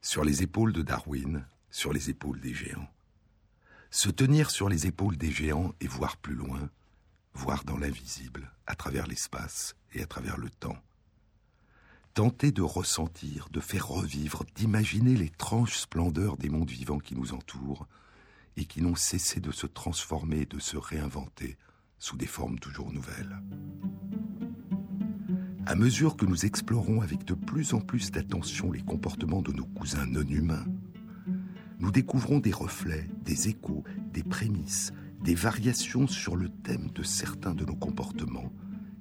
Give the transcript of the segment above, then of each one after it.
Sur les épaules de Darwin, sur les épaules des géants. Se tenir sur les épaules des géants et voir plus loin, voir dans l'invisible, à travers l'espace et à travers le temps. Tenter de ressentir, de faire revivre, d'imaginer l'étrange splendeur des mondes vivants qui nous entourent et qui n'ont cessé de se transformer de se réinventer sous des formes toujours nouvelles. À mesure que nous explorons avec de plus en plus d'attention les comportements de nos cousins non humains, nous découvrons des reflets, des échos, des prémices, des variations sur le thème de certains de nos comportements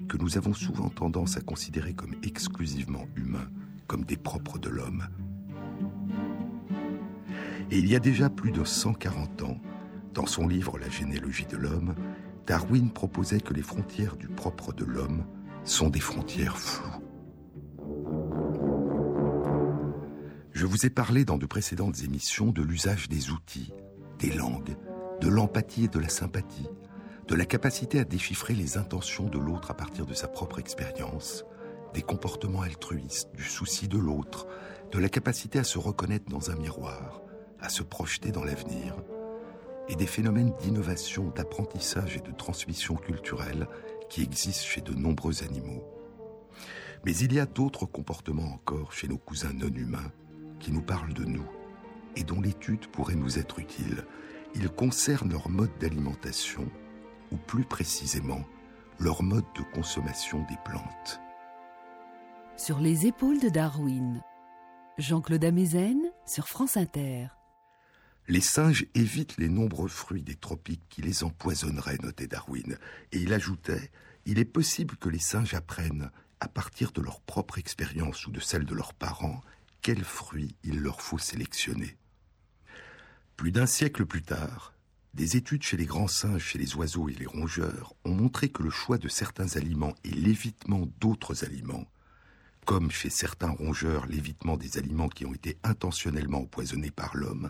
que nous avons souvent tendance à considérer comme exclusivement humains, comme des propres de l'homme. Et il y a déjà plus de 140 ans, dans son livre La généalogie de l'homme, Darwin proposait que les frontières du propre de l'homme sont des frontières floues. Je vous ai parlé dans de précédentes émissions de l'usage des outils, des langues, de l'empathie et de la sympathie, de la capacité à déchiffrer les intentions de l'autre à partir de sa propre expérience, des comportements altruistes, du souci de l'autre, de la capacité à se reconnaître dans un miroir, à se projeter dans l'avenir, et des phénomènes d'innovation, d'apprentissage et de transmission culturelle qui existent chez de nombreux animaux. Mais il y a d'autres comportements encore chez nos cousins non humains qui nous parlent de nous et dont l'étude pourrait nous être utile. Ils concernent leur mode d'alimentation, ou plus précisément leur mode de consommation des plantes. Sur les épaules de Darwin, Jean-Claude Amezen sur France Inter. Les singes évitent les nombreux fruits des tropiques qui les empoisonneraient, notait Darwin. Et il ajoutait Il est possible que les singes apprennent, à partir de leur propre expérience ou de celle de leurs parents, quels fruits il leur faut sélectionner. Plus d'un siècle plus tard, des études chez les grands singes, chez les oiseaux et les rongeurs ont montré que le choix de certains aliments et l'évitement d'autres aliments, comme chez certains rongeurs l'évitement des aliments qui ont été intentionnellement empoisonnés par l'homme,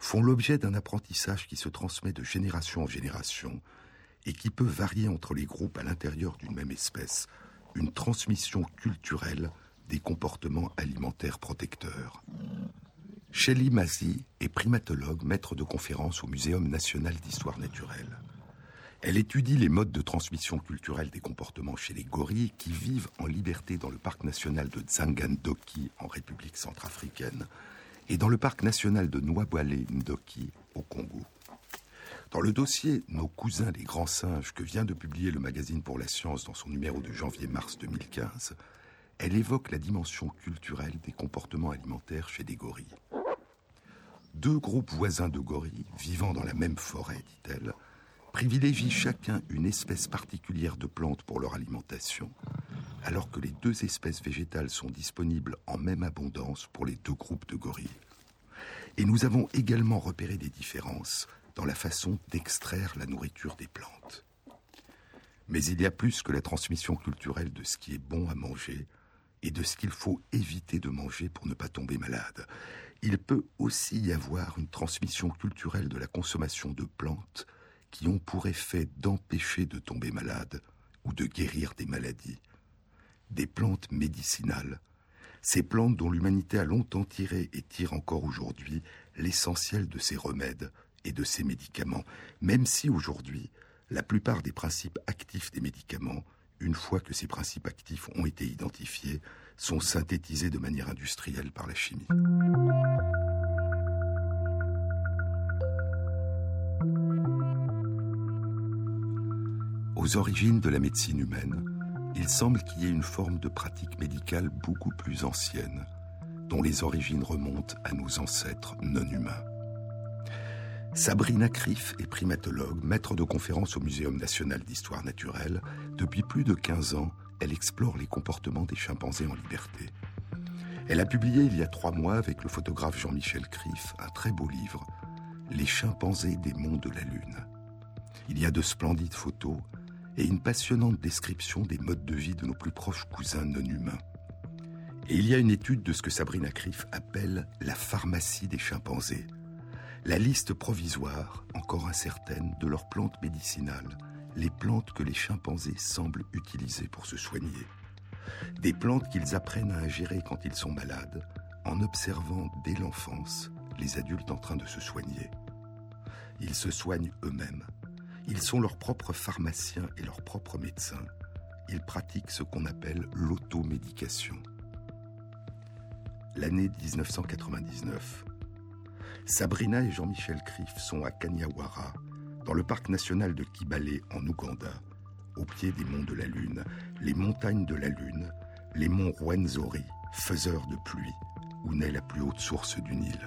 font l'objet d'un apprentissage qui se transmet de génération en génération et qui peut varier entre les groupes à l'intérieur d'une même espèce, une transmission culturelle des comportements alimentaires protecteurs. Shelley Mazzi est primatologue, maître de conférence au Muséum national d'histoire naturelle. Elle étudie les modes de transmission culturelle des comportements chez les gorilles qui vivent en liberté dans le parc national de Ndoki en République centrafricaine et dans le parc national de Nwabwale Ndoki au Congo. Dans le dossier Nos cousins les grands singes que vient de publier le magazine pour la science dans son numéro de janvier-mars 2015, elle évoque la dimension culturelle des comportements alimentaires chez des gorilles. Deux groupes voisins de gorilles, vivant dans la même forêt, dit-elle, privilégient chacun une espèce particulière de plantes pour leur alimentation, alors que les deux espèces végétales sont disponibles en même abondance pour les deux groupes de gorilles. Et nous avons également repéré des différences dans la façon d'extraire la nourriture des plantes. Mais il y a plus que la transmission culturelle de ce qui est bon à manger et de ce qu'il faut éviter de manger pour ne pas tomber malade. Il peut aussi y avoir une transmission culturelle de la consommation de plantes qui ont pour effet d'empêcher de tomber malade ou de guérir des maladies des plantes médicinales, ces plantes dont l'humanité a longtemps tiré et tire encore aujourd'hui l'essentiel de ses remèdes et de ses médicaments, même si aujourd'hui, la plupart des principes actifs des médicaments, une fois que ces principes actifs ont été identifiés, sont synthétisés de manière industrielle par la chimie. Aux origines de la médecine humaine, il semble qu'il y ait une forme de pratique médicale beaucoup plus ancienne, dont les origines remontent à nos ancêtres non humains. Sabrina Criff est primatologue, maître de conférence au Muséum national d'histoire naturelle. Depuis plus de 15 ans, elle explore les comportements des chimpanzés en liberté. Elle a publié il y a trois mois avec le photographe Jean-Michel Criff un très beau livre, Les chimpanzés des monts de la Lune. Il y a de splendides photos, et une passionnante description des modes de vie de nos plus proches cousins non humains. Et il y a une étude de ce que Sabrina Criff appelle la pharmacie des chimpanzés, la liste provisoire, encore incertaine, de leurs plantes médicinales, les plantes que les chimpanzés semblent utiliser pour se soigner. Des plantes qu'ils apprennent à ingérer quand ils sont malades, en observant dès l'enfance les adultes en train de se soigner. Ils se soignent eux-mêmes. Ils sont leurs propres pharmaciens et leurs propres médecins. Ils pratiquent ce qu'on appelle l'automédication. L'année 1999. Sabrina et Jean-Michel Criff sont à Kanyawara, dans le parc national de Kibale en Ouganda, au pied des monts de la Lune, les montagnes de la Lune, les monts Rwenzori, faiseurs de pluie, où naît la plus haute source du Nil.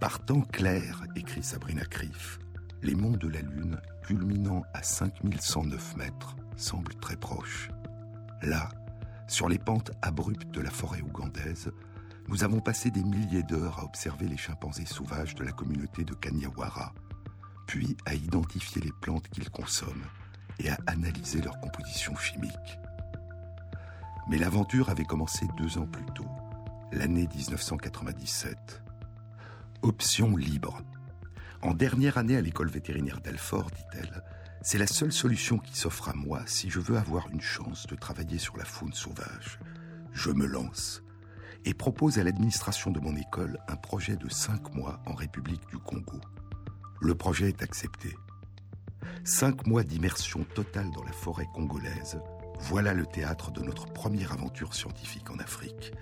Par temps clair, écrit Sabrina Criff, les monts de la Lune, culminant à 5109 mètres, semblent très proches. Là, sur les pentes abruptes de la forêt ougandaise, nous avons passé des milliers d'heures à observer les chimpanzés sauvages de la communauté de Kanyawara, puis à identifier les plantes qu'ils consomment et à analyser leur composition chimique. Mais l'aventure avait commencé deux ans plus tôt, l'année 1997. Option libre. En dernière année à l'école vétérinaire d'Alfort, dit-elle, c'est la seule solution qui s'offre à moi si je veux avoir une chance de travailler sur la faune sauvage. Je me lance et propose à l'administration de mon école un projet de cinq mois en République du Congo. Le projet est accepté. Cinq mois d'immersion totale dans la forêt congolaise, voilà le théâtre de notre première aventure scientifique en Afrique,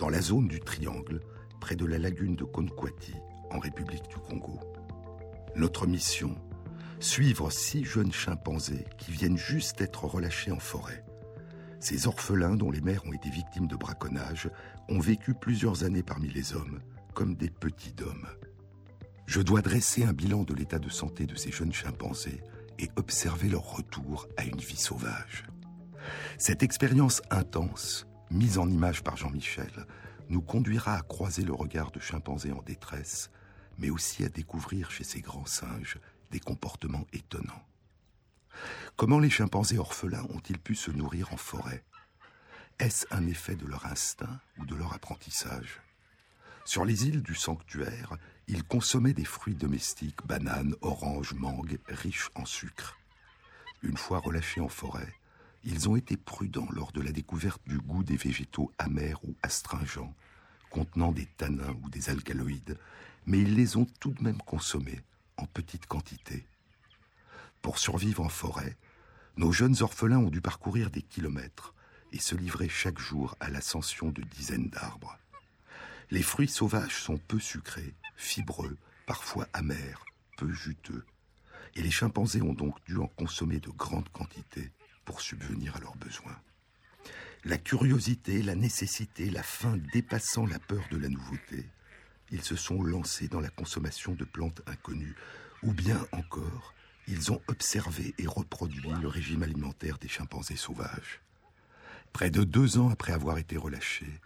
dans la zone du Triangle, près de la lagune de Konkwati, en République du Congo. Notre mission Suivre six jeunes chimpanzés qui viennent juste d'être relâchés en forêt. Ces orphelins dont les mères ont été victimes de braconnage ont vécu plusieurs années parmi les hommes, comme des petits hommes. Je dois dresser un bilan de l'état de santé de ces jeunes chimpanzés et observer leur retour à une vie sauvage. Cette expérience intense, mise en image par Jean-Michel, nous conduira à croiser le regard de chimpanzés en détresse, mais aussi à découvrir chez ces grands singes des comportements étonnants. Comment les chimpanzés orphelins ont-ils pu se nourrir en forêt? Est-ce un effet de leur instinct ou de leur apprentissage? Sur les îles du sanctuaire, ils consommaient des fruits domestiques, bananes, oranges, mangues, riches en sucre. Une fois relâchés en forêt, ils ont été prudents lors de la découverte du goût des végétaux amers ou astringents, contenant des tanins ou des alcaloïdes, mais ils les ont tout de même consommés en petite quantité. Pour survivre en forêt, nos jeunes orphelins ont dû parcourir des kilomètres, et se livrer chaque jour à l'ascension de dizaines d'arbres. Les fruits sauvages sont peu sucrés, fibreux, parfois amers, peu juteux, et les chimpanzés ont donc dû en consommer de grandes quantités pour subvenir à leurs besoins. La curiosité, la nécessité, la faim dépassant la peur de la nouveauté, ils se sont lancés dans la consommation de plantes inconnues, ou bien encore, ils ont observé et reproduit le régime alimentaire des chimpanzés sauvages. Près de deux ans après avoir été relâchés,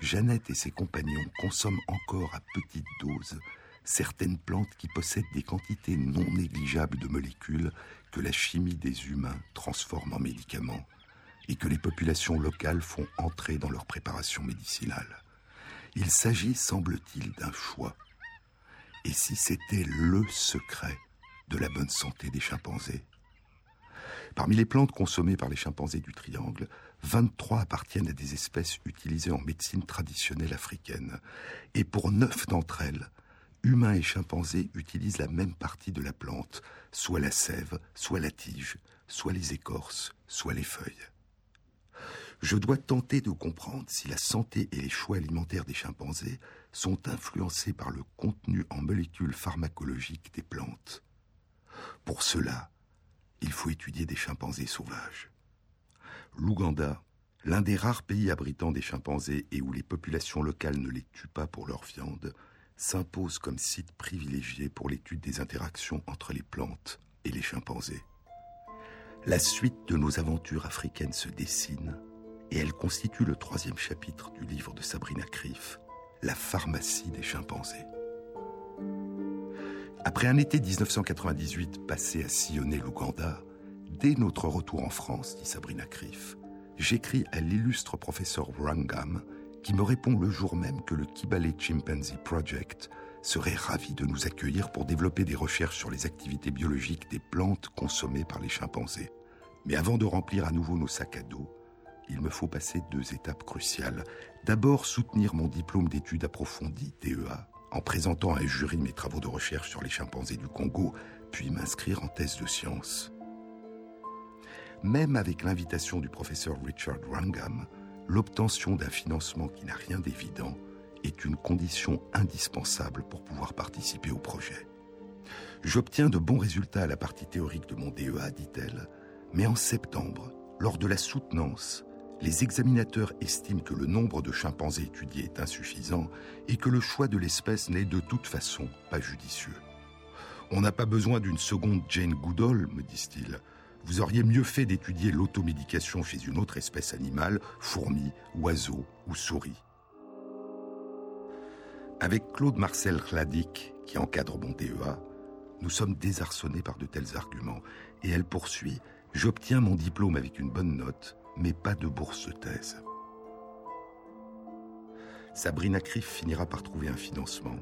Jeannette et ses compagnons consomment encore à petite dose certaines plantes qui possèdent des quantités non négligeables de molécules que la chimie des humains transforme en médicaments et que les populations locales font entrer dans leur préparation médicinale. Il s'agit, semble-t-il, d'un choix. Et si c'était le secret de la bonne santé des chimpanzés? Parmi les plantes consommées par les chimpanzés du triangle, 23 appartiennent à des espèces utilisées en médecine traditionnelle africaine. Et pour 9 d'entre elles, humains et chimpanzés utilisent la même partie de la plante, soit la sève, soit la tige, soit les écorces, soit les feuilles. Je dois tenter de comprendre si la santé et les choix alimentaires des chimpanzés sont influencés par le contenu en molécules pharmacologiques des plantes. Pour cela, il faut étudier des chimpanzés sauvages. L'Ouganda, l'un des rares pays abritant des chimpanzés et où les populations locales ne les tuent pas pour leur viande, s'impose comme site privilégié pour l'étude des interactions entre les plantes et les chimpanzés. La suite de nos aventures africaines se dessine et elle constitue le troisième chapitre du livre de Sabrina Criff, La pharmacie des chimpanzés. Après un été 1998 passé à sillonner l'Ouganda, dès notre retour en France, dit Sabrina Criff, j'écris à l'illustre professeur Wrangham qui me répond le jour même que le Kibale Chimpanzee Project serait ravi de nous accueillir pour développer des recherches sur les activités biologiques des plantes consommées par les chimpanzés. Mais avant de remplir à nouveau nos sacs à dos, il me faut passer deux étapes cruciales. D'abord, soutenir mon diplôme d'études approfondies, DEA, en présentant à un jury mes travaux de recherche sur les chimpanzés du Congo, puis m'inscrire en thèse de sciences. Même avec l'invitation du professeur Richard Wrangham, l'obtention d'un financement qui n'a rien d'évident est une condition indispensable pour pouvoir participer au projet. J'obtiens de bons résultats à la partie théorique de mon DEA, dit-elle, mais en septembre, lors de la soutenance, les examinateurs estiment que le nombre de chimpanzés étudiés est insuffisant et que le choix de l'espèce n'est de toute façon pas judicieux. On n'a pas besoin d'une seconde Jane Goodall, me disent-ils. Vous auriez mieux fait d'étudier l'automédication chez une autre espèce animale, fourmi, oiseau ou souris. Avec Claude Marcel Chladic, qui encadre mon DEA, nous sommes désarçonnés par de tels arguments, et elle poursuit J'obtiens mon diplôme avec une bonne note, mais pas de bourse thèse. Sabrina Criff finira par trouver un financement,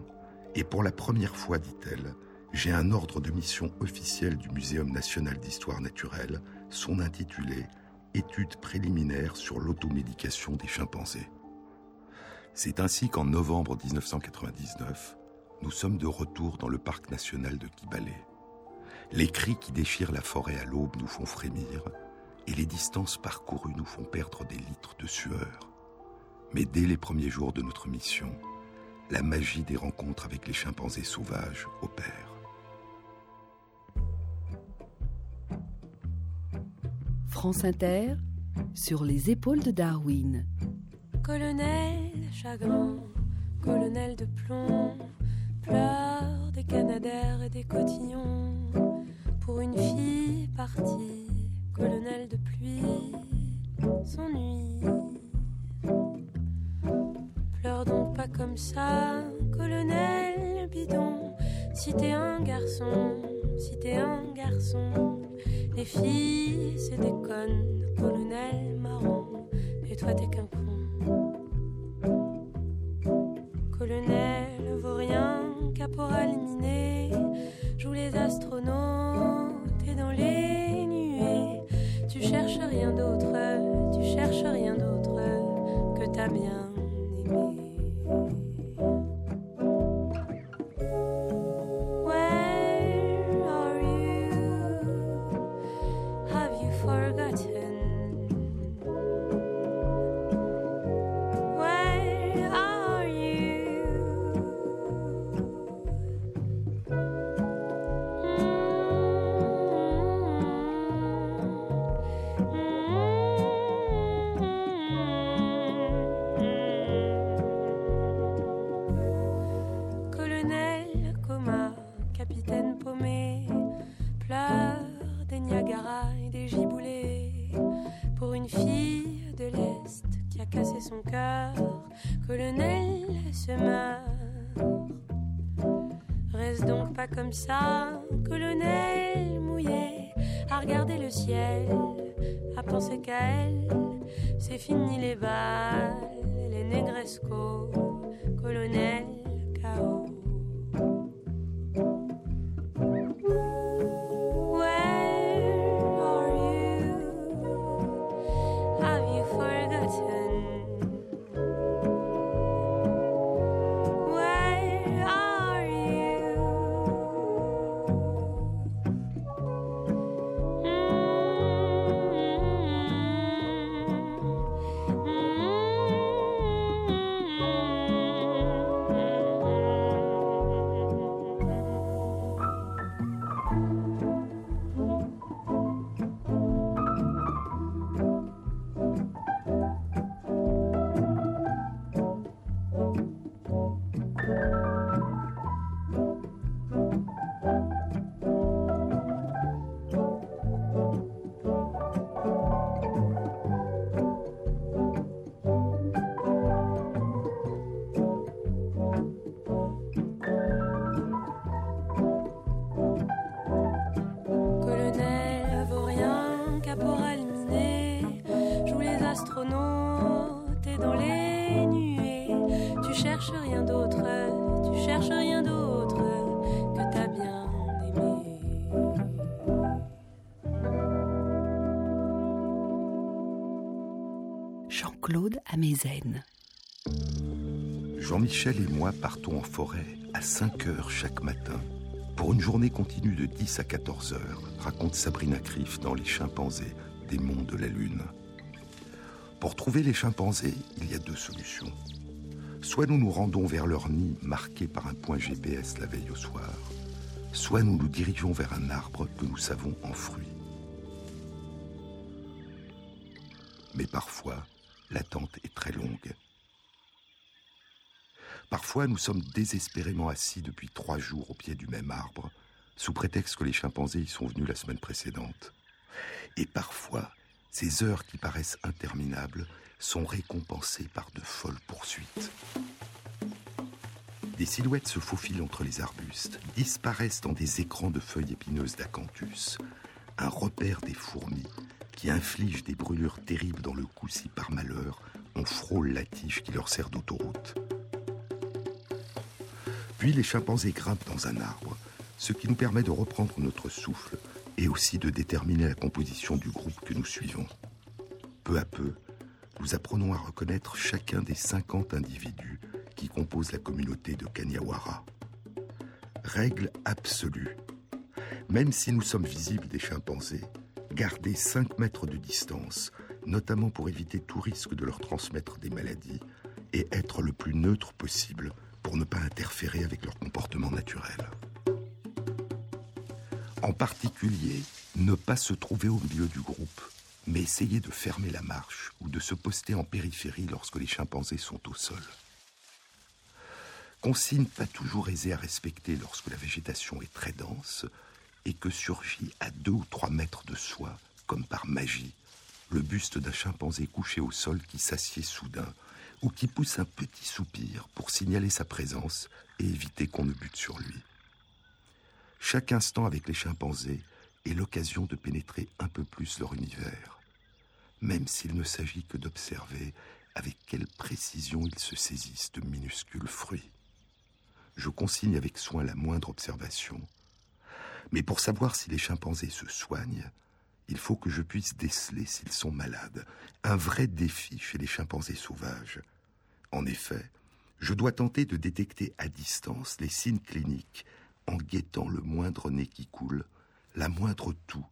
et pour la première fois, dit-elle, j'ai un ordre de mission officiel du Muséum national d'histoire naturelle, son intitulé Études préliminaires sur l'automédication des chimpanzés. C'est ainsi qu'en novembre 1999, nous sommes de retour dans le parc national de Kibale. Les cris qui déchirent la forêt à l'aube nous font frémir, et les distances parcourues nous font perdre des litres de sueur. Mais dès les premiers jours de notre mission, la magie des rencontres avec les chimpanzés sauvages opère. France Inter, sur les épaules de Darwin. Colonel chagrin, colonel de plomb, pleure des canadaires et des cotillons. Pour une fille partie, colonel de pluie, s'ennuie. Pleure donc pas comme ça, colonel bidon. Si t'es un garçon, si t'es un garçon, les filles se déconnent, colonel marron, et toi t'es qu'un con. Que son cœur. Colonel se meurt. Reste donc pas comme ça, colonel mouillé, à regarder le ciel, à penser qu'à elle. C'est fini les balles, les négrescos, colonel KO. Amezen. Jean-Michel et moi partons en forêt à 5 heures chaque matin pour une journée continue de 10 à 14 heures, raconte Sabrina Criff dans Les chimpanzés des monts de la Lune. Pour trouver les chimpanzés, il y a deux solutions. Soit nous nous rendons vers leur nid marqué par un point GPS la veille au soir, soit nous nous dirigeons vers un arbre que nous savons en fruits. Mais parfois, l'attente est très longue. Parfois, nous sommes désespérément assis depuis trois jours au pied du même arbre, sous prétexte que les chimpanzés y sont venus la semaine précédente. Et parfois, ces heures qui paraissent interminables sont récompensées par de folles poursuites. Des silhouettes se faufilent entre les arbustes, disparaissent dans des écrans de feuilles épineuses d'acanthus, un repère des fourmis qui infligent des brûlures terribles dans le cou si par malheur on frôle la tige qui leur sert d'autoroute. Puis les chimpanzés grimpent dans un arbre, ce qui nous permet de reprendre notre souffle et aussi de déterminer la composition du groupe que nous suivons. Peu à peu, nous apprenons à reconnaître chacun des 50 individus qui composent la communauté de Kanyawara. Règle absolue. Même si nous sommes visibles des chimpanzés, garder 5 mètres de distance, notamment pour éviter tout risque de leur transmettre des maladies, et être le plus neutre possible pour ne pas interférer avec leur comportement naturel. En particulier, ne pas se trouver au milieu du groupe, mais essayer de fermer la marche ou de se poster en périphérie lorsque les chimpanzés sont au sol. Consigne pas toujours aisée à respecter lorsque la végétation est très dense et que surgit à deux ou trois mètres de soi, comme par magie, le buste d'un chimpanzé couché au sol qui s'assied soudain ou qui pousse un petit soupir pour signaler sa présence et éviter qu'on ne bute sur lui. Chaque instant avec les chimpanzés est l'occasion de pénétrer un peu plus leur univers, même s'il ne s'agit que d'observer avec quelle précision ils se saisissent de minuscules fruits. Je consigne avec soin la moindre observation, mais pour savoir si les chimpanzés se soignent, il faut que je puisse déceler s'ils sont malades. Un vrai défi chez les chimpanzés sauvages. En effet, je dois tenter de détecter à distance les signes cliniques en guettant le moindre nez qui coule, la moindre toux,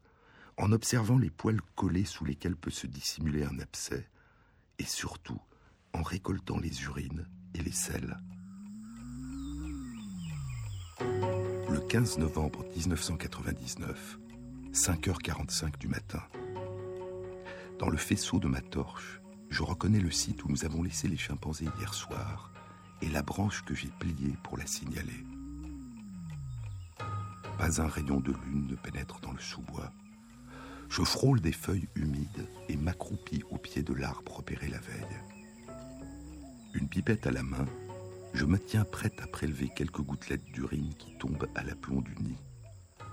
en observant les poils collés sous lesquels peut se dissimuler un abcès, et surtout en récoltant les urines et les selles. Le 15 novembre 1999, 5h45 du matin. Dans le faisceau de ma torche, je reconnais le site où nous avons laissé les chimpanzés hier soir et la branche que j'ai pliée pour la signaler. Pas un rayon de lune ne pénètre dans le sous-bois. Je frôle des feuilles humides et m'accroupis au pied de l'arbre repéré la veille. Une pipette à la main, je me tiens prête à prélever quelques gouttelettes d'urine qui tombent à l'aplomb du nid.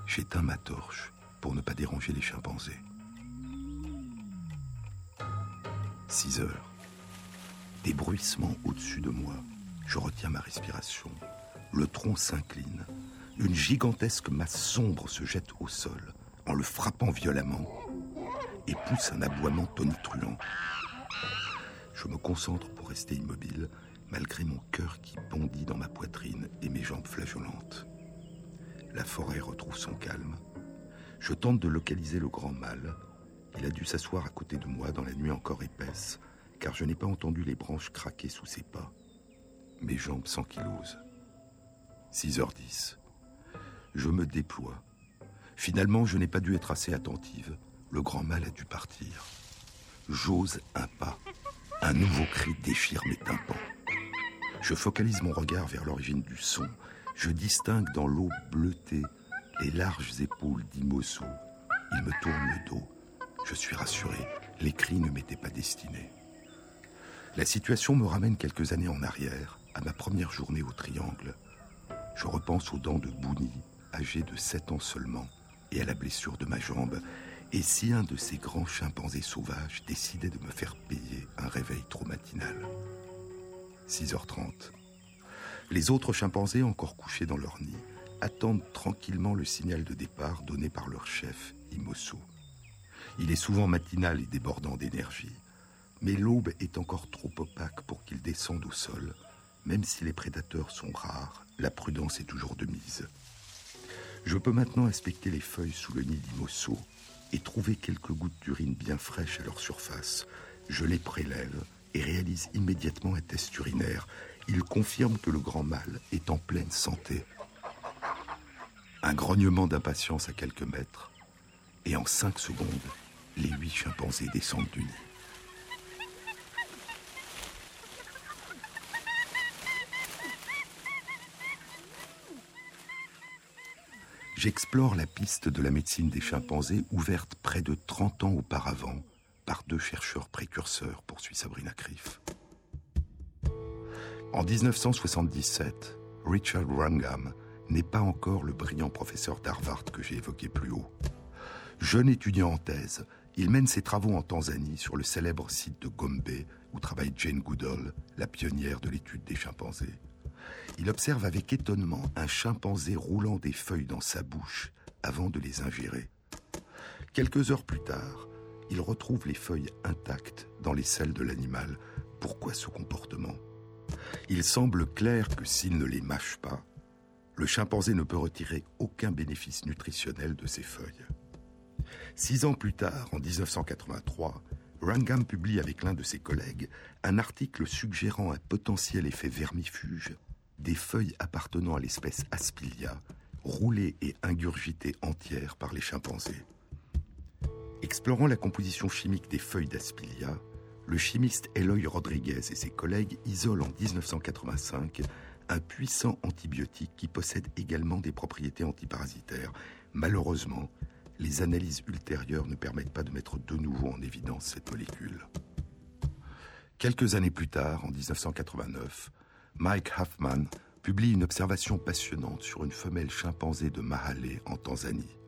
J'éteins ma torche pour ne pas déranger les chimpanzés. 6 heures. Des bruissements au-dessus de moi. Je retiens ma respiration. Le tronc s'incline. Une gigantesque masse sombre se jette au sol en le frappant violemment et pousse un aboiement tonitruant. Je me concentre pour rester immobile malgré mon cœur qui bondit dans ma poitrine et mes jambes flageolantes. La forêt retrouve son calme. Je tente de localiser le grand mâle. Il a dû s'asseoir à côté de moi dans la nuit encore épaisse, car je n'ai pas entendu les branches craquer sous ses pas. Mes jambes s'ankylosent. 6h10. Je me déploie. Finalement, je n'ai pas dû être assez attentive. Le grand mâle a dû partir. J'ose un pas. Un nouveau cri déchire mes tympans. Je focalise mon regard vers l'origine du son. Je distingue dans l'eau bleutée les larges épaules d'Imoso. Il me tourne le dos. Je suis rassuré, les cris ne m'étaient pas destinés. La situation me ramène quelques années en arrière, à ma première journée au Triangle. Je repense aux dents de Bouni, âgé de 7 ans seulement, et à la blessure de ma jambe. Et si un de ces grands chimpanzés sauvages décidait de me faire payer un réveil trop matinal? 6h30. Les autres chimpanzés, encore couchés dans leur nid, attendent tranquillement le signal de départ donné par leur chef, Imoso. Il est souvent matinal et débordant d'énergie. Mais l'aube est encore trop opaque pour qu'ils descendent au sol. Même si les prédateurs sont rares, la prudence est toujours de mise. Je peux maintenant inspecter les feuilles sous le nid d'Imosso et trouver quelques gouttes d'urine bien fraîches à leur surface. Je les prélève et réalise immédiatement un test urinaire. Il confirme que le grand mâle est en pleine santé. Un grognement d'impatience à quelques mètres, et en cinq secondes, les huit chimpanzés descendent du nid. J'explore la piste de la médecine des chimpanzés ouverte près de 30 ans auparavant par deux chercheurs précurseurs, poursuit Sabrina Criff. En 1977, Richard Wrangham n'est pas encore le brillant professeur d'Harvard que j'ai évoqué plus haut. Jeune étudiant en thèse, il mène ses travaux en Tanzanie sur le célèbre site de Gombe où travaille Jane Goodall, la pionnière de l'étude des chimpanzés. Il observe avec étonnement un chimpanzé roulant des feuilles dans sa bouche avant de les ingérer. Quelques heures plus tard, il retrouve les feuilles intactes dans les selles de l'animal. Pourquoi ce comportement? Il semble clair que s'il ne les mâche pas, le chimpanzé ne peut retirer aucun bénéfice nutritionnel de ces feuilles. Six ans plus tard, en 1983, Rangam publie avec l'un de ses collègues un article suggérant un potentiel effet vermifuge des feuilles appartenant à l'espèce Aspilia, roulées et ingurgitées entières par les chimpanzés. Explorant la composition chimique des feuilles d'Aspilia, le chimiste Eloy Rodriguez et ses collègues isolent en 1985 un puissant antibiotique qui possède également des propriétés antiparasitaires. Malheureusement, les analyses ultérieures ne permettent pas de mettre de nouveau en évidence cette molécule. Quelques années plus tard, en 1989, Mike Huffman publie une observation passionnante sur une femelle chimpanzé de Mahale en Tanzanie.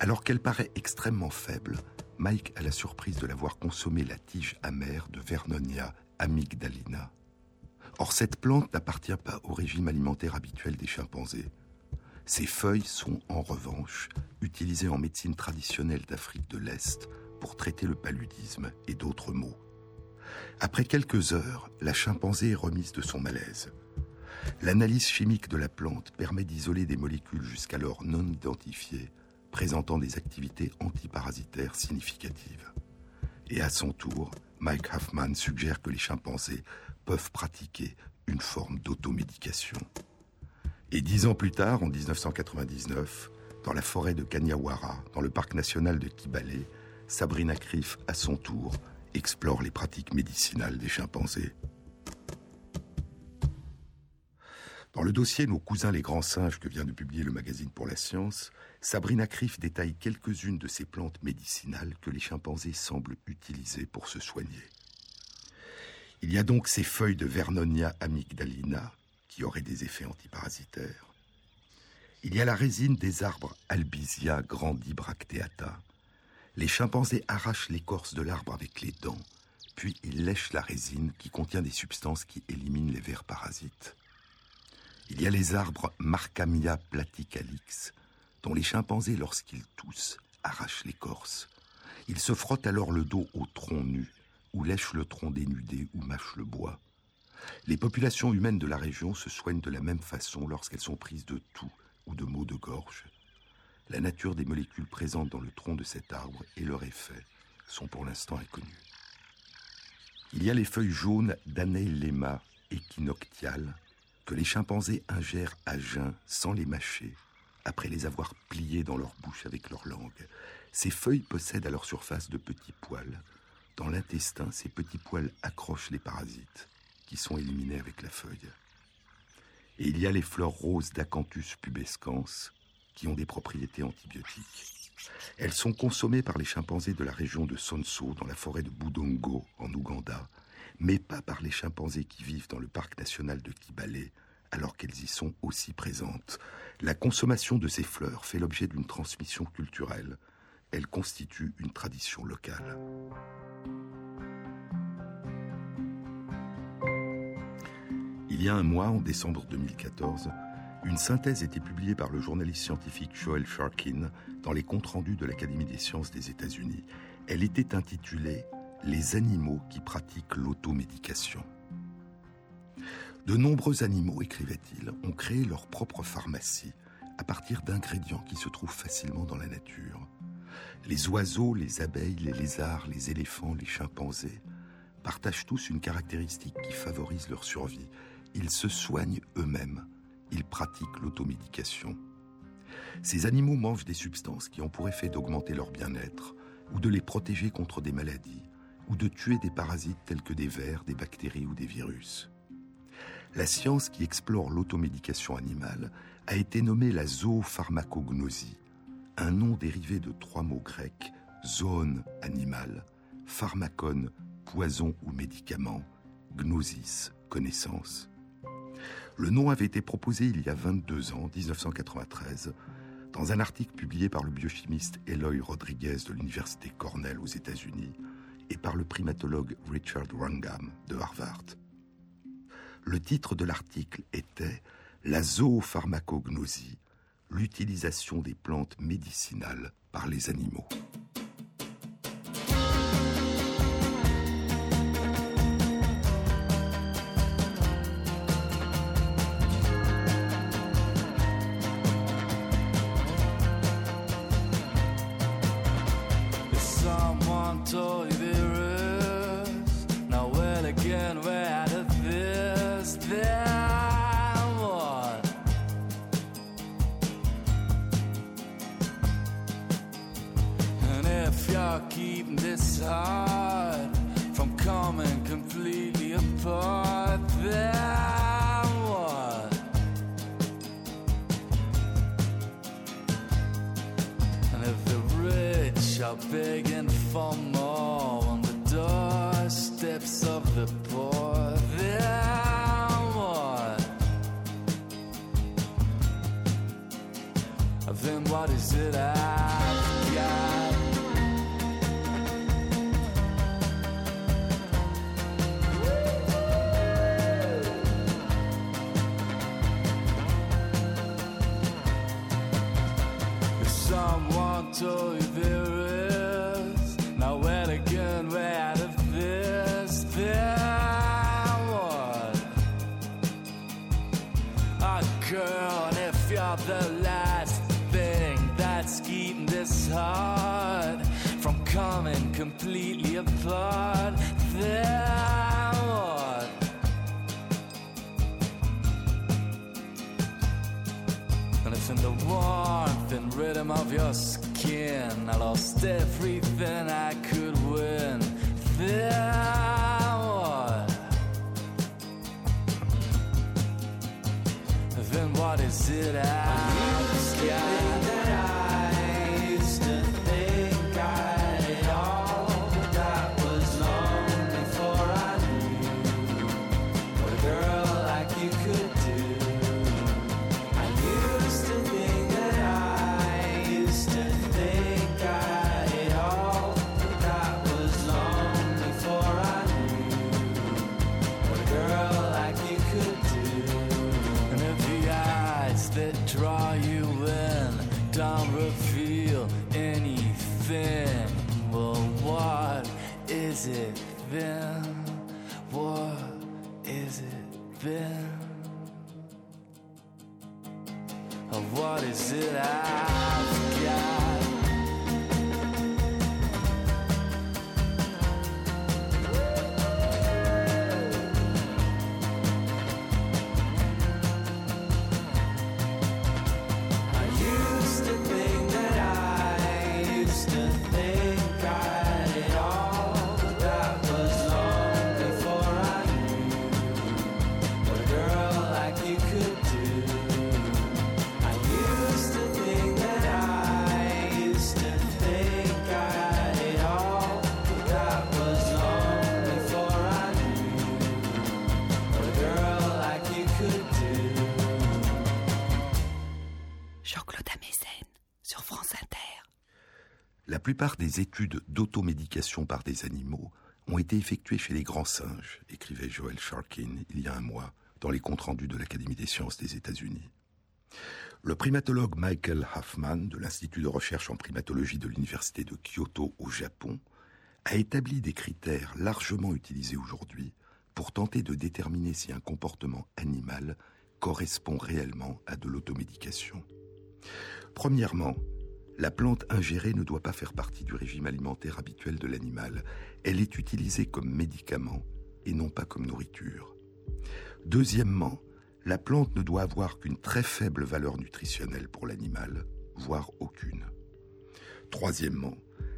Alors qu'elle paraît extrêmement faible, Mike a la surprise de la voir consommer la tige amère de Vernonia amygdalina. Or, cette plante n'appartient pas au régime alimentaire habituel des chimpanzés. Ces feuilles sont, en revanche, utilisées en médecine traditionnelle d'Afrique de l'Est pour traiter le paludisme et d'autres maux. Après quelques heures, la chimpanzé est remise de son malaise. L'analyse chimique de la plante permet d'isoler des molécules jusqu'alors non identifiées présentant des activités antiparasitaires significatives. Et à son tour, Mike Huffman suggère que les chimpanzés peuvent pratiquer une forme d'automédication. Et dix ans plus tard, en 1999, dans la forêt de Kanyawara, dans le parc national de Kibale, Sabrina Criff, à son tour, explore les pratiques médicinales des chimpanzés. Dans le dossier Nos cousins les grands singes que vient de publier le magazine pour la science, Sabrina Criff détaille quelques-unes de ces plantes médicinales que les chimpanzés semblent utiliser pour se soigner. Il y a donc ces feuilles de Vernonia amygdalina qui auraient des effets antiparasitaires. Il y a la résine des arbres Albizia grandibracteata. Les chimpanzés arrachent l'écorce de l'arbre avec les dents, puis ils lèchent la résine qui contient des substances qui éliminent les vers parasites. Il y a les arbres Marcamia platicalix, dont les chimpanzés, lorsqu'ils toussent, arrachent l'écorce. Ils se frottent alors le dos au tronc nu, ou lèchent le tronc dénudé, ou mâchent le bois. Les populations humaines de la région se soignent de la même façon lorsqu'elles sont prises de toux ou de maux de gorge. La nature des molécules présentes dans le tronc de cet arbre et leur effet sont pour l'instant inconnus. Il y a les feuilles jaunes d'Anelema équinoctiale que les chimpanzés ingèrent à jeun sans les mâcher après les avoir pliés dans leur bouche avec leur langue. Ces feuilles possèdent à leur surface de petits poils. Dans l'intestin, ces petits poils accrochent les parasites, qui sont éliminés avec la feuille. Et il y a les fleurs roses d'Acanthus pubescens, qui ont des propriétés antibiotiques. Elles sont consommées par les chimpanzés de la région de Sonso, dans la forêt de Budongo, en Ouganda, mais pas par les chimpanzés qui vivent dans le parc national de Kibale, alors qu'elles y sont aussi présentes. La consommation de ces fleurs fait l'objet d'une transmission culturelle. Elle constitue une tradition locale. Il y a un mois, en décembre 2014, une synthèse était publiée par le journaliste scientifique Joel Sharkin dans les comptes rendus de l'Académie des sciences des États-Unis. Elle était intitulée les animaux qui pratiquent l'automédication. De nombreux animaux, écrivait-il, ont créé leur propre pharmacie à partir d'ingrédients qui se trouvent facilement dans la nature. Les oiseaux, les abeilles, les lézards, les éléphants, les chimpanzés partagent tous une caractéristique qui favorise leur survie. Ils se soignent eux-mêmes. Ils pratiquent l'automédication. Ces animaux mangent des substances qui ont pour effet d'augmenter leur bien-être, ou de les protéger contre des maladies, ou de tuer des parasites tels que des vers, des bactéries ou des virus. La science qui explore l'automédication animale a été nommée la zoopharmacognosie, un nom dérivé de trois mots grecs, zone animal, pharmacon poison ou médicament, gnosis connaissance. Le nom avait été proposé il y a 22 ans, 1993, dans un article publié par le biochimiste Eloy Rodriguez de l'Université Cornell aux États-Unis et par le primatologue Richard Wrangham de Harvard. Le titre de l'article était La zoopharmacognosie, l'utilisation des plantes médicinales par les animaux. keeping this heart from coming completely apart. Then what? And if the rich are begging for more on the doorsteps of the poor, then what? Then what is it I? In rhythm of your skin. I lost everything I could win. Then what? Then what is it I, I? Plupart des études d'automédication par des animaux ont été effectuées chez les grands singes, écrivait Joel Sharkin il y a un mois dans les comptes rendus de l'Académie des sciences des États-Unis. Le primatologue Michael Huffman de l'Institut de recherche en primatologie de l'Université de Kyoto au Japon a établi des critères largement utilisés aujourd'hui pour tenter de déterminer si un comportement animal correspond réellement à de l'automédication. Premièrement, la plante ingérée ne doit pas faire partie du régime alimentaire habituel de l'animal. Elle est utilisée comme médicament et non pas comme nourriture. Deuxièmement, la plante ne doit avoir qu'une très faible valeur nutritionnelle pour l'animal, voire aucune. Troisièmement,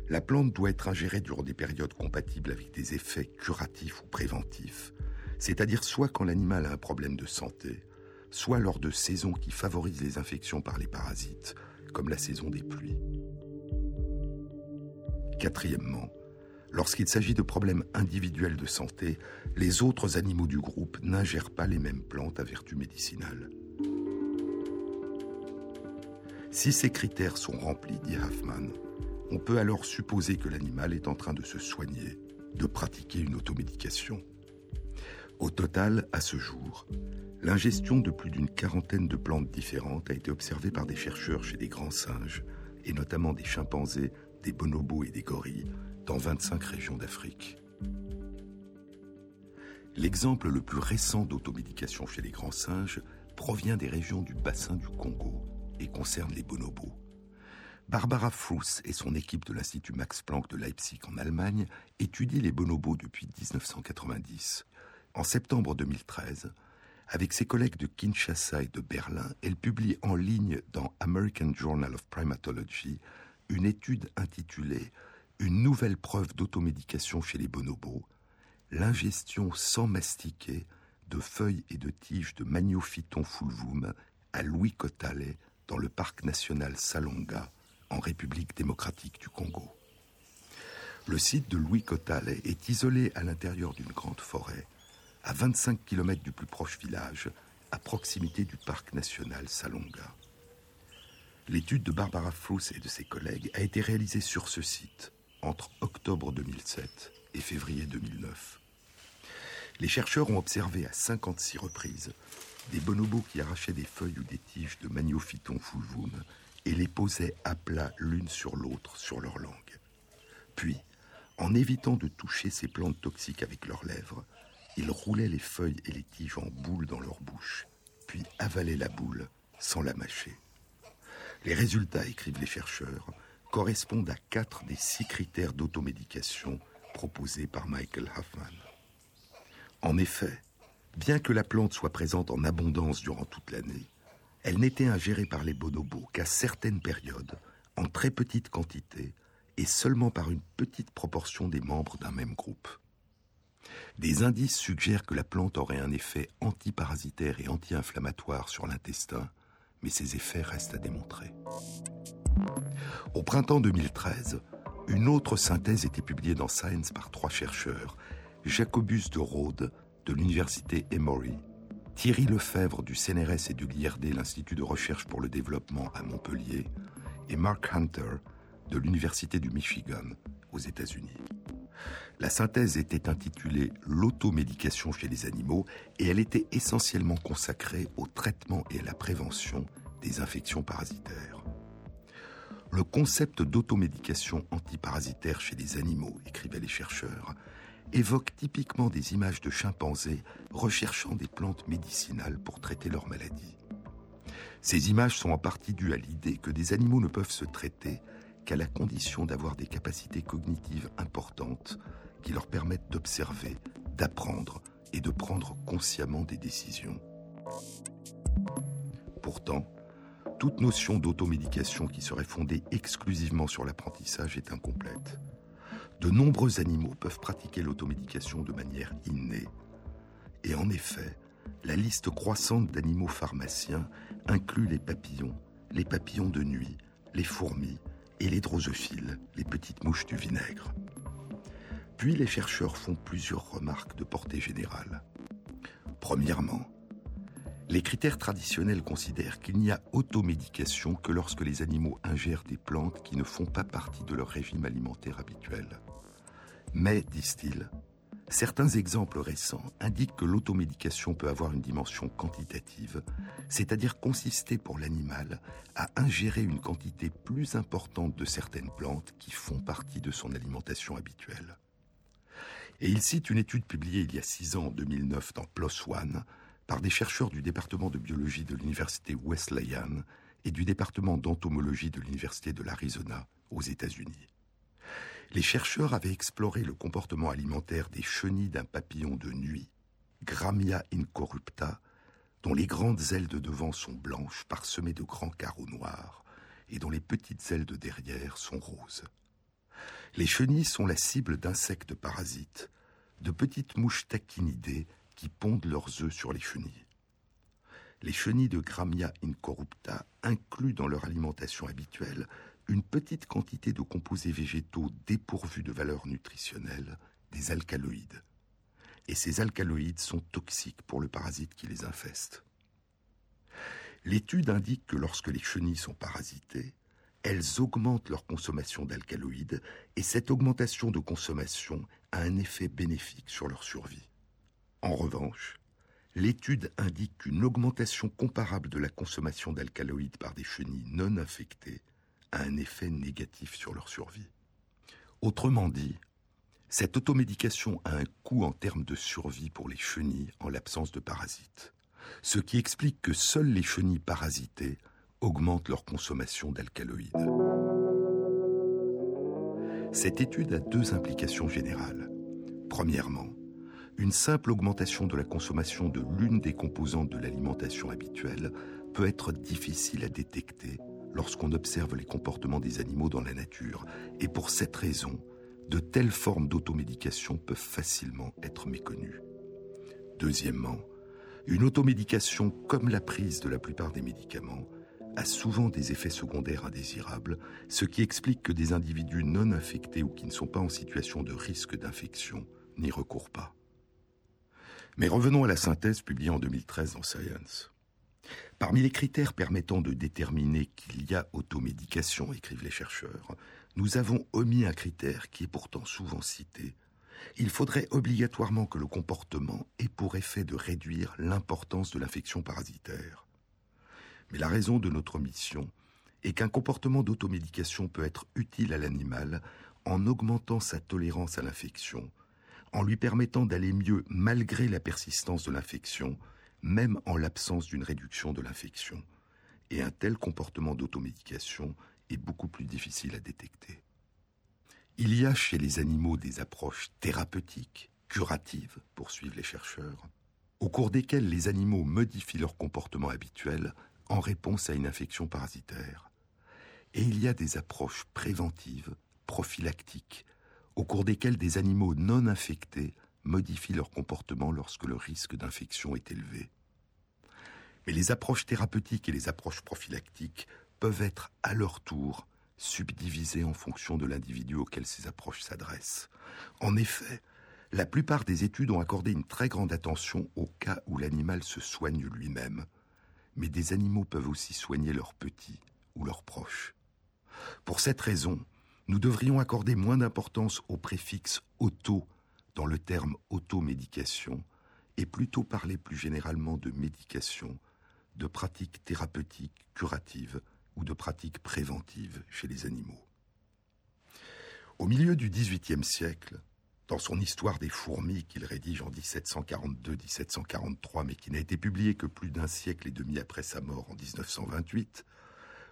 la plante doit être ingérée durant des périodes compatibles avec des effets curatifs ou préventifs, c'est-à-dire soit quand l'animal a un problème de santé, soit lors de saisons qui favorisent les infections par les parasites, comme la saison des pluies. Quatrièmement, lorsqu'il s'agit de problèmes individuels de santé, les autres animaux du groupe n'ingèrent pas les mêmes plantes à vertu médicinale. Si ces critères sont remplis, dit Hoffman, on peut alors supposer que l'animal est en train de se soigner, de pratiquer une automédication. Au total, à ce jour, l'ingestion de plus d'une quarantaine de plantes différentes a été observée par des chercheurs chez des grands singes, et notamment des chimpanzés, des bonobos et des gorilles, dans 25 régions d'Afrique. L'exemple le plus récent d'automédication chez les grands singes provient des régions du bassin du Congo et concerne les bonobos. Barbara Fuss et son équipe de l'Institut Max Planck de Leipzig en Allemagne étudient les bonobos depuis 1990. En septembre 2013, avec ses collègues de Kinshasa et de Berlin, elle publie en ligne dans American Journal of Primatology une étude intitulée Une nouvelle preuve d'automédication chez les bonobos, l'ingestion sans mastiquer de feuilles et de tiges de Magnophyton fulvum à Louis Kotale dans le parc national Salonga en République démocratique du Congo. Le site de Louis Kotale est isolé à l'intérieur d'une grande forêt, à 25 km du plus proche village, à proximité du parc national Salonga. L'étude de Barbara Fuss et de ses collègues a été réalisée sur ce site entre octobre 2007 et février 2009. Les chercheurs ont observé à 56 reprises des bonobos qui arrachaient des feuilles ou des tiges de Magnophyton fulvum et les posaient à plat l'une sur l'autre sur leur langue. Puis, en évitant de toucher ces plantes toxiques avec leurs lèvres, ils roulaient les feuilles et les tiges en boule dans leur bouche, puis avalaient la boule sans la mâcher. Les résultats, écrivent les chercheurs, correspondent à quatre des six critères d'automédication proposés par Michael Huffman. En effet, bien que la plante soit présente en abondance durant toute l'année, elle n'était ingérée par les bonobos qu'à certaines périodes, en très petite quantité, et seulement par une petite proportion des membres d'un même groupe. Des indices suggèrent que la plante aurait un effet antiparasitaire et anti-inflammatoire sur l'intestin, mais ces effets restent à démontrer. Au printemps 2013, une autre synthèse était publiée dans Science par trois chercheurs, Jacobus de Rhodes de l'université Emory Thierry Lefebvre du CNRS et du l'IRD, l'Institut de recherche pour le développement à Montpellier, et Mark Hunter de l'Université du Michigan aux États-Unis. La synthèse était intitulée L'automédication chez les animaux et elle était essentiellement consacrée au traitement et à la prévention des infections parasitaires. Le concept d'automédication antiparasitaire chez les animaux, écrivaient les chercheurs, évoque typiquement des images de chimpanzés recherchant des plantes médicinales pour traiter leurs maladies. Ces images sont en partie dues à l'idée que des animaux ne peuvent se traiter qu'à la condition d'avoir des capacités cognitives importantes qui leur permettent d'observer, d'apprendre et de prendre consciemment des décisions. Pourtant, toute notion d'automédication qui serait fondée exclusivement sur l'apprentissage est incomplète de nombreux animaux peuvent pratiquer l'automédication de manière innée. Et en effet, la liste croissante d'animaux pharmaciens inclut les papillons, les papillons de nuit, les fourmis et les drosophiles, les petites mouches du vinaigre. Puis les chercheurs font plusieurs remarques de portée générale. Premièrement, les critères traditionnels considèrent qu'il n'y a automédication que lorsque les animaux ingèrent des plantes qui ne font pas partie de leur régime alimentaire habituel. Mais, disent-ils, Certains exemples récents indiquent que l'automédication peut avoir une dimension quantitative, c'est-à-dire consister pour l'animal à ingérer une quantité plus importante de certaines plantes qui font partie de son alimentation habituelle. Et il cite une étude publiée il y a six ans, en 2009, dans PLOS ONE, par des chercheurs du département de biologie de l'université Wesleyan et du département d'entomologie de l'université de l'Arizona aux États-Unis. Les chercheurs avaient exploré le comportement alimentaire des chenilles d'un papillon de nuit, Gramia incorrupta, dont les grandes ailes de devant sont blanches parsemées de grands carreaux noirs et dont les petites ailes de derrière sont roses. Les chenilles sont la cible d'insectes parasites, de petites mouches taquinidées qui pondent leurs œufs sur les chenilles. Les chenilles de Gramia incorrupta incluent dans leur alimentation habituelle une petite quantité de composés végétaux dépourvus de valeur nutritionnelle, des alcaloïdes. Et ces alcaloïdes sont toxiques pour le parasite qui les infeste. L'étude indique que lorsque les chenilles sont parasitées, elles augmentent leur consommation d'alcaloïdes et cette augmentation de consommation a un effet bénéfique sur leur survie. En revanche, l'étude indique qu'une augmentation comparable de la consommation d'alcaloïdes par des chenilles non infectées a un effet négatif sur leur survie. Autrement dit, cette automédication a un coût en termes de survie pour les chenilles en l'absence de parasites, ce qui explique que seules les chenilles parasitées augmentent leur consommation d'alcaloïdes. Cette étude a deux implications générales. Premièrement, une simple augmentation de la consommation de l'une des composantes de l'alimentation habituelle peut être difficile à détecter lorsqu'on observe les comportements des animaux dans la nature, et pour cette raison, de telles formes d'automédication peuvent facilement être méconnues. Deuxièmement, une automédication, comme la prise de la plupart des médicaments, a souvent des effets secondaires indésirables, ce qui explique que des individus non infectés ou qui ne sont pas en situation de risque d'infection n'y recourent pas. Mais revenons à la synthèse publiée en 2013 dans Science. Parmi les critères permettant de déterminer qu'il y a automédication, écrivent les chercheurs, nous avons omis un critère qui est pourtant souvent cité. Il faudrait obligatoirement que le comportement ait pour effet de réduire l'importance de l'infection parasitaire. Mais la raison de notre omission est qu'un comportement d'automédication peut être utile à l'animal en augmentant sa tolérance à l'infection, en lui permettant d'aller mieux malgré la persistance de l'infection, même en l'absence d'une réduction de l'infection. Et un tel comportement d'automédication est beaucoup plus difficile à détecter. Il y a chez les animaux des approches thérapeutiques, curatives, poursuivent les chercheurs, au cours desquelles les animaux modifient leur comportement habituel en réponse à une infection parasitaire. Et il y a des approches préventives, prophylactiques, au cours desquelles des animaux non infectés modifient leur comportement lorsque le risque d'infection est élevé. Mais les approches thérapeutiques et les approches prophylactiques peuvent être à leur tour subdivisées en fonction de l'individu auquel ces approches s'adressent. En effet, la plupart des études ont accordé une très grande attention au cas où l'animal se soigne lui-même, mais des animaux peuvent aussi soigner leurs petits ou leurs proches. Pour cette raison, nous devrions accorder moins d'importance au préfixe auto dans le terme automédication et plutôt parler plus généralement de médication, de pratiques thérapeutiques, curatives ou de pratiques préventives chez les animaux. Au milieu du XVIIIe siècle, dans son Histoire des fourmis qu'il rédige en 1742-1743, mais qui n'a été publié que plus d'un siècle et demi après sa mort en 1928,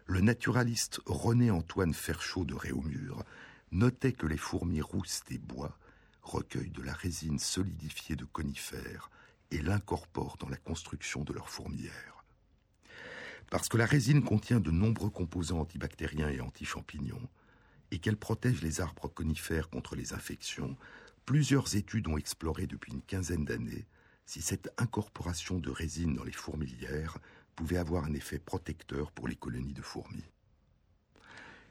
le naturaliste René-Antoine Ferchaud de Réaumur notait que les fourmis rousses des bois recueillent de la résine solidifiée de conifères et l'incorporent dans la construction de leurs fourmilières. Parce que la résine contient de nombreux composants antibactériens et anti-champignons, et qu'elle protège les arbres conifères contre les infections, plusieurs études ont exploré depuis une quinzaine d'années si cette incorporation de résine dans les fourmilières pouvait avoir un effet protecteur pour les colonies de fourmis.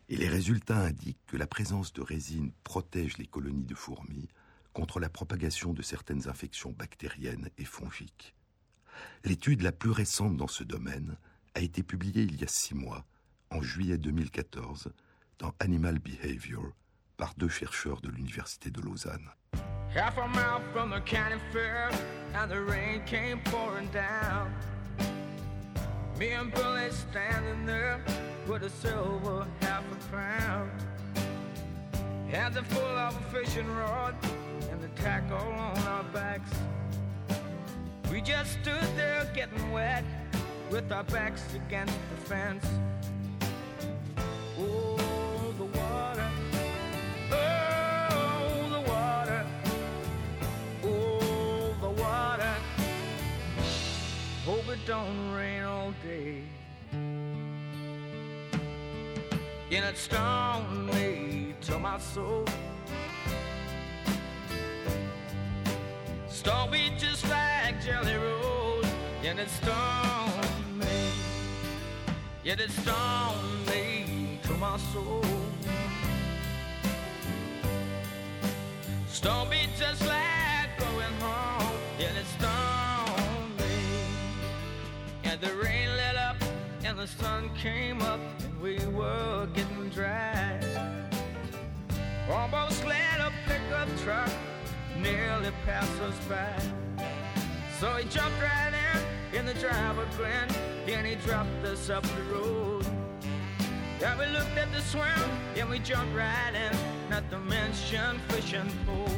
Et les résultats indiquent que la présence de résine protège les colonies de fourmis contre la propagation de certaines infections bactériennes et fongiques. L'étude la plus récente dans ce domaine a été publiée il y a six mois, en juillet 2014, dans Animal Behavior, par deux chercheurs de l'Université de Lausanne. Half a mile from the county fair, and the rain came pouring down. Me and Billy standing there with a silver half a crown. Hands are full of a fishing rod and the tackle on our backs. We just stood there getting wet with our backs against the fence. Oh, the water. Oh, the water. Oh, the water. Hope it don't rain all day. And it stung me to my soul. Stung me just like Jelly Roll. And it stung. Yet it stung me to my soul. Stung me just like going home. And it stung. And the rain let up and the sun came up and we were getting dry. Almost let a pickup truck nearly pass us by. So he jumped right in, and the driver grinned, and he dropped us up the road. Yeah, we looked at the swim, and we jumped right in, not to mention fishing poles.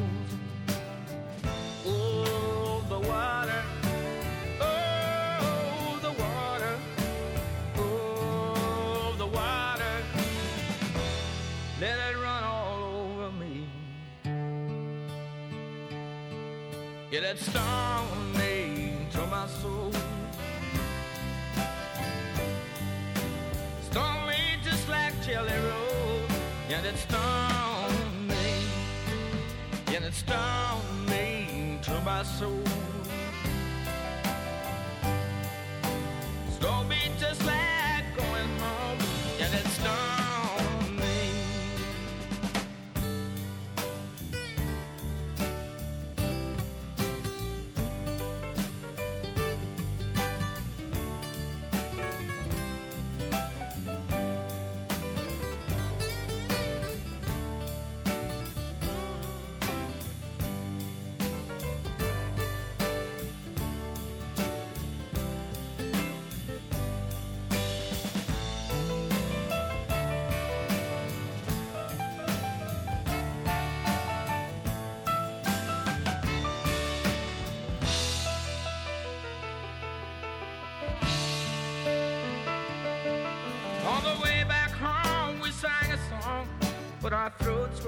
Oh, the water. Oh, the water. Oh, the water. Let it run all over me. Yeah, that stung That stung me. Yeah, that stung me to my soul.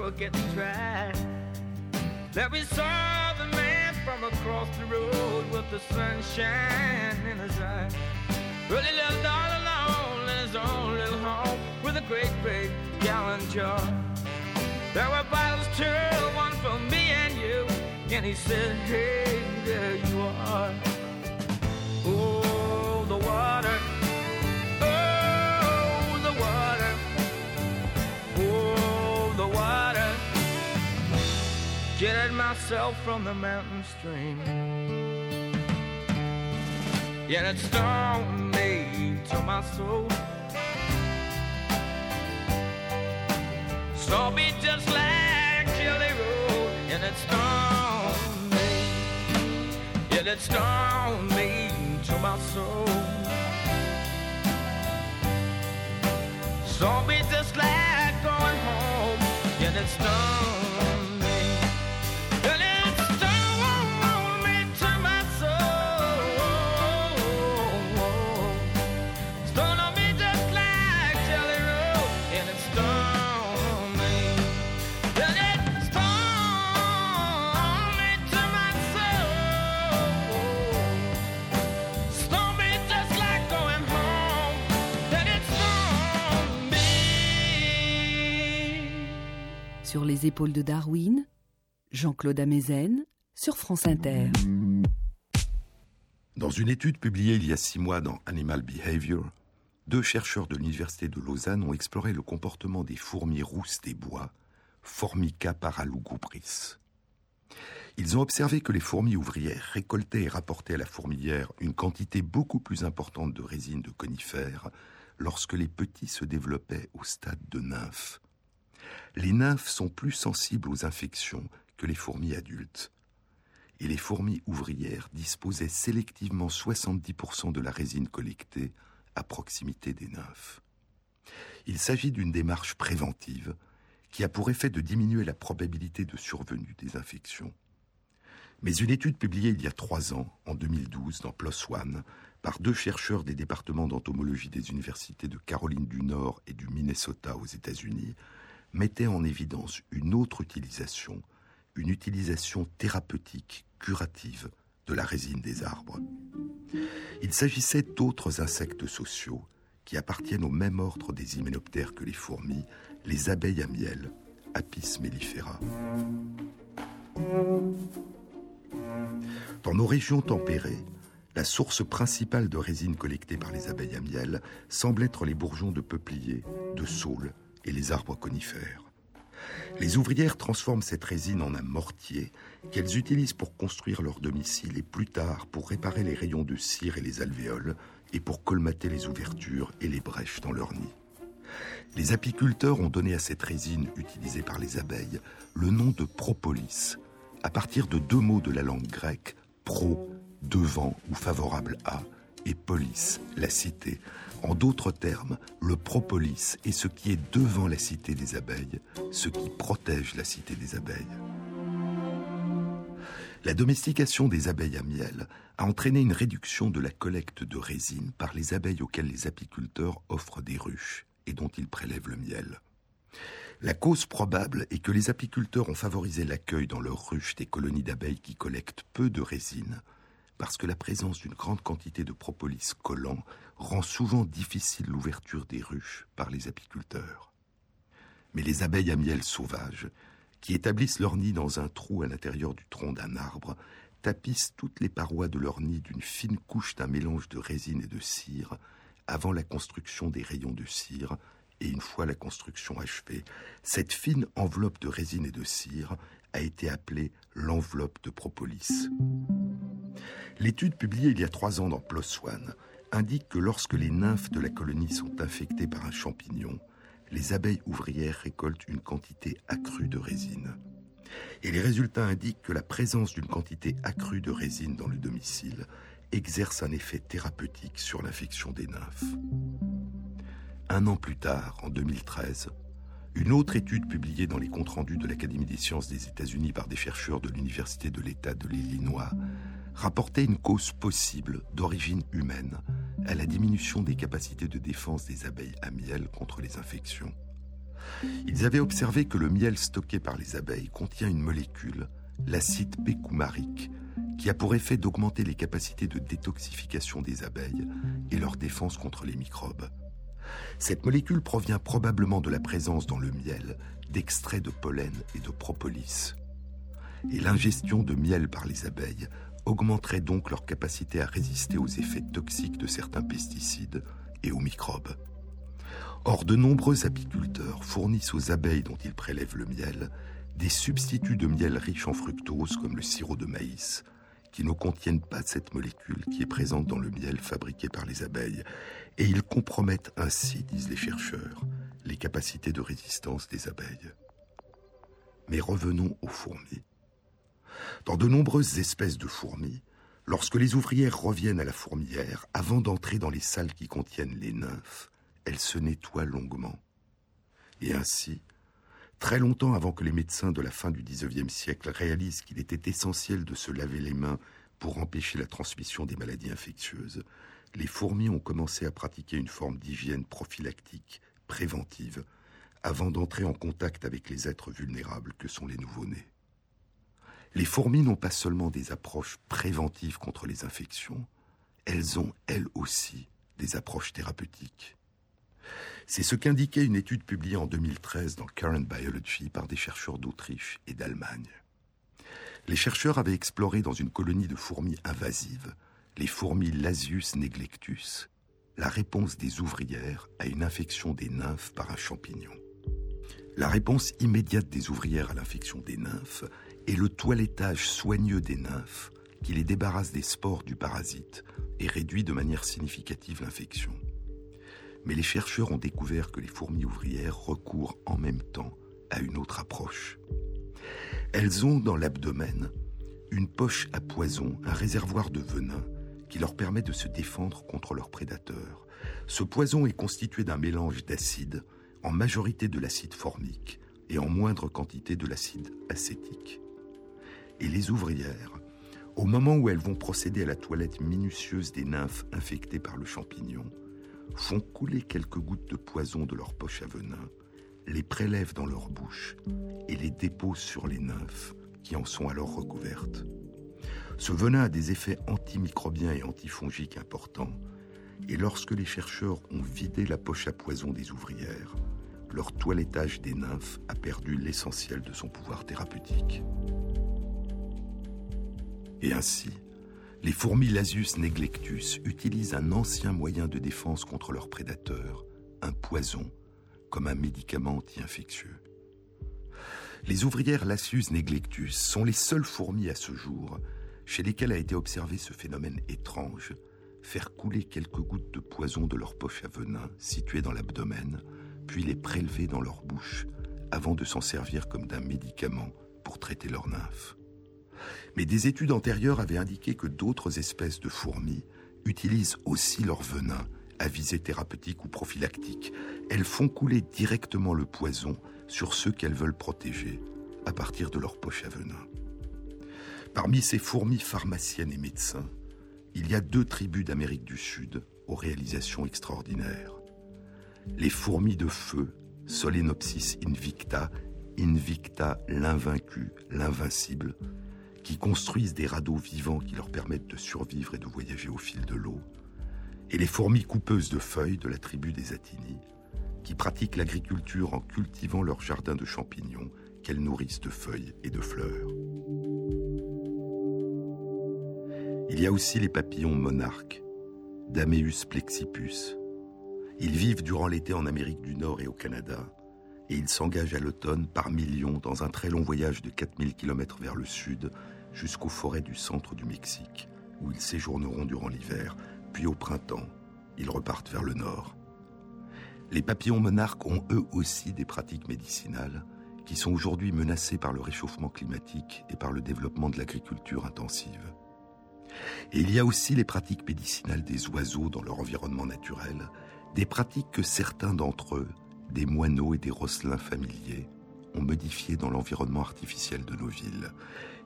Were getting dry. That we saw the man from across the road with the sunshine in his eye. Really lived all alone in his own little home with a great big gallon jar. There were bottles too, one for me and you. And he said, Hey, there you are. Myself from the mountain stream. Yet it stung me to my soul. Saw me just like Jelly Roll, and it stung me. Yet it stung me to my soul. Saw me just like going home, yet it stung Sur les épaules de Darwin, Jean-Claude Amezen sur France Inter. Dans une étude publiée il y a six mois dans Animal Behavior, deux chercheurs de l'Université de Lausanne ont exploré le comportement des fourmis rousses des bois, Formica paralugubris. Ils ont observé que les fourmis ouvrières récoltaient et rapportaient à la fourmilière une quantité beaucoup plus importante de résine de conifères lorsque les petits se développaient au stade de nymphes. Les nymphes sont plus sensibles aux infections que les fourmis adultes. Et les fourmis ouvrières disposaient sélectivement 70% de la résine collectée à proximité des nymphes. Il s'agit d'une démarche préventive qui a pour effet de diminuer la probabilité de survenue des infections. Mais une étude publiée il y a trois ans, en 2012, dans PLOS ONE, par deux chercheurs des départements d'entomologie des universités de Caroline du Nord et du Minnesota aux États-Unis, mettait en évidence une autre utilisation, une utilisation thérapeutique, curative de la résine des arbres. Il s'agissait d'autres insectes sociaux qui appartiennent au même ordre des hyménoptères que les fourmis, les abeilles à miel, Apis mellifera. Dans nos régions tempérées, la source principale de résine collectée par les abeilles à miel semble être les bourgeons de peuplier, de saule et les arbres conifères. Les ouvrières transforment cette résine en un mortier qu'elles utilisent pour construire leur domicile et plus tard pour réparer les rayons de cire et les alvéoles et pour colmater les ouvertures et les brèches dans leur nid. Les apiculteurs ont donné à cette résine utilisée par les abeilles le nom de propolis, à partir de deux mots de la langue grecque, pro, devant ou favorable à, et polis, la cité. En d'autres termes, le propolis est ce qui est devant la cité des abeilles, ce qui protège la cité des abeilles. La domestication des abeilles à miel a entraîné une réduction de la collecte de résine par les abeilles auxquelles les apiculteurs offrent des ruches et dont ils prélèvent le miel. La cause probable est que les apiculteurs ont favorisé l'accueil dans leurs ruches des colonies d'abeilles qui collectent peu de résine, parce que la présence d'une grande quantité de propolis collant rend souvent difficile l'ouverture des ruches par les apiculteurs. Mais les abeilles à miel sauvages, qui établissent leur nid dans un trou à l'intérieur du tronc d'un arbre, tapissent toutes les parois de leur nid d'une fine couche d'un mélange de résine et de cire avant la construction des rayons de cire, et une fois la construction achevée, cette fine enveloppe de résine et de cire a été appelée l'enveloppe de propolis. L'étude publiée il y a trois ans dans PLOS ONE indique que lorsque les nymphes de la colonie sont infectées par un champignon, les abeilles ouvrières récoltent une quantité accrue de résine. Et les résultats indiquent que la présence d'une quantité accrue de résine dans le domicile exerce un effet thérapeutique sur l'infection des nymphes. Un an plus tard, en 2013, une autre étude publiée dans les comptes rendus de l'Académie des sciences des États-Unis par des chercheurs de l'Université de l'État de l'Illinois rapportait une cause possible d'origine humaine à la diminution des capacités de défense des abeilles à miel contre les infections. Ils avaient observé que le miel stocké par les abeilles contient une molécule, l'acide pécoumarique, qui a pour effet d'augmenter les capacités de détoxification des abeilles et leur défense contre les microbes. Cette molécule provient probablement de la présence dans le miel d'extraits de pollen et de propolis. Et l'ingestion de miel par les abeilles augmenterait donc leur capacité à résister aux effets toxiques de certains pesticides et aux microbes. Or, de nombreux apiculteurs fournissent aux abeilles dont ils prélèvent le miel des substituts de miel riches en fructose comme le sirop de maïs, qui ne contiennent pas cette molécule qui est présente dans le miel fabriqué par les abeilles, et ils compromettent ainsi, disent les chercheurs, les capacités de résistance des abeilles. Mais revenons aux fourmis. Dans de nombreuses espèces de fourmis, lorsque les ouvrières reviennent à la fourmilière, avant d'entrer dans les salles qui contiennent les nymphes, elles se nettoient longuement. Et ainsi, Très longtemps avant que les médecins de la fin du XIXe siècle réalisent qu'il était essentiel de se laver les mains pour empêcher la transmission des maladies infectieuses, les fourmis ont commencé à pratiquer une forme d'hygiène prophylactique, préventive, avant d'entrer en contact avec les êtres vulnérables que sont les nouveau-nés. Les fourmis n'ont pas seulement des approches préventives contre les infections, elles ont, elles aussi, des approches thérapeutiques. C'est ce qu'indiquait une étude publiée en 2013 dans Current Biology par des chercheurs d'Autriche et d'Allemagne. Les chercheurs avaient exploré dans une colonie de fourmis invasives, les fourmis Lasius neglectus, la réponse des ouvrières à une infection des nymphes par un champignon. La réponse immédiate des ouvrières à l'infection des nymphes est le toilettage soigneux des nymphes qui les débarrasse des spores du parasite et réduit de manière significative l'infection mais les chercheurs ont découvert que les fourmis ouvrières recourent en même temps à une autre approche. Elles ont dans l'abdomen une poche à poison, un réservoir de venin qui leur permet de se défendre contre leurs prédateurs. Ce poison est constitué d'un mélange d'acide, en majorité de l'acide formique et en moindre quantité de l'acide acétique. Et les ouvrières, au moment où elles vont procéder à la toilette minutieuse des nymphes infectées par le champignon, font couler quelques gouttes de poison de leur poche à venin, les prélèvent dans leur bouche et les déposent sur les nymphes qui en sont alors recouvertes. Ce venin a des effets antimicrobiens et antifongiques importants, et lorsque les chercheurs ont vidé la poche à poison des ouvrières, leur toilettage des nymphes a perdu l'essentiel de son pouvoir thérapeutique. Et ainsi, les fourmis Lasius neglectus utilisent un ancien moyen de défense contre leurs prédateurs, un poison, comme un médicament anti-infectieux. Les ouvrières Lasius neglectus sont les seules fourmis à ce jour chez lesquelles a été observé ce phénomène étrange, faire couler quelques gouttes de poison de leur poche à venin située dans l'abdomen, puis les prélever dans leur bouche avant de s'en servir comme d'un médicament pour traiter leurs nymphes. Mais des études antérieures avaient indiqué que d'autres espèces de fourmis utilisent aussi leur venin à visée thérapeutique ou prophylactique. Elles font couler directement le poison sur ceux qu'elles veulent protéger à partir de leur poche à venin. Parmi ces fourmis pharmaciennes et médecins, il y a deux tribus d'Amérique du Sud aux réalisations extraordinaires. Les fourmis de feu, Solenopsis invicta, invicta l'invaincu, l'invincible, qui construisent des radeaux vivants qui leur permettent de survivre et de voyager au fil de l'eau, et les fourmis coupeuses de feuilles de la tribu des Atini, qui pratiquent l'agriculture en cultivant leurs jardins de champignons qu'elles nourrissent de feuilles et de fleurs. Il y a aussi les papillons monarques, Dameus plexipus. Ils vivent durant l'été en Amérique du Nord et au Canada, et ils s'engagent à l'automne par millions dans un très long voyage de 4000 km vers le sud jusqu'aux forêts du centre du Mexique, où ils séjourneront durant l'hiver, puis au printemps, ils repartent vers le nord. Les papillons monarques ont eux aussi des pratiques médicinales qui sont aujourd'hui menacées par le réchauffement climatique et par le développement de l'agriculture intensive. Et il y a aussi les pratiques médicinales des oiseaux dans leur environnement naturel, des pratiques que certains d'entre eux, des moineaux et des rosselins familiers, ont modifiées dans l'environnement artificiel de nos villes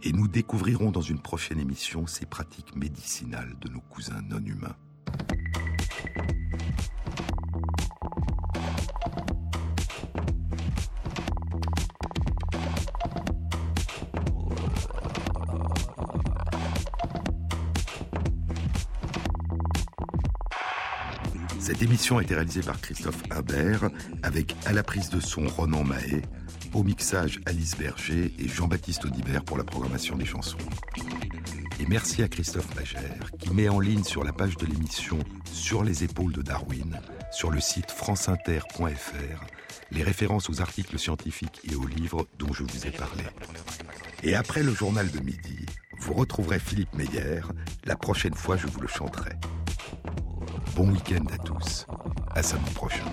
et nous découvrirons dans une prochaine émission ces pratiques médicinales de nos cousins non humains. Cette émission a été réalisée par Christophe Imbert avec à la prise de son Ronan Mahé, au mixage, Alice Berger et Jean-Baptiste Audibert pour la programmation des chansons. Et merci à Christophe Magère qui met en ligne sur la page de l'émission Sur les épaules de Darwin, sur le site franceinter.fr, les références aux articles scientifiques et aux livres dont je vous ai parlé. Et après le journal de midi, vous retrouverez Philippe Meyer. La prochaine fois, je vous le chanterai. Bon week-end à tous. À samedi prochain.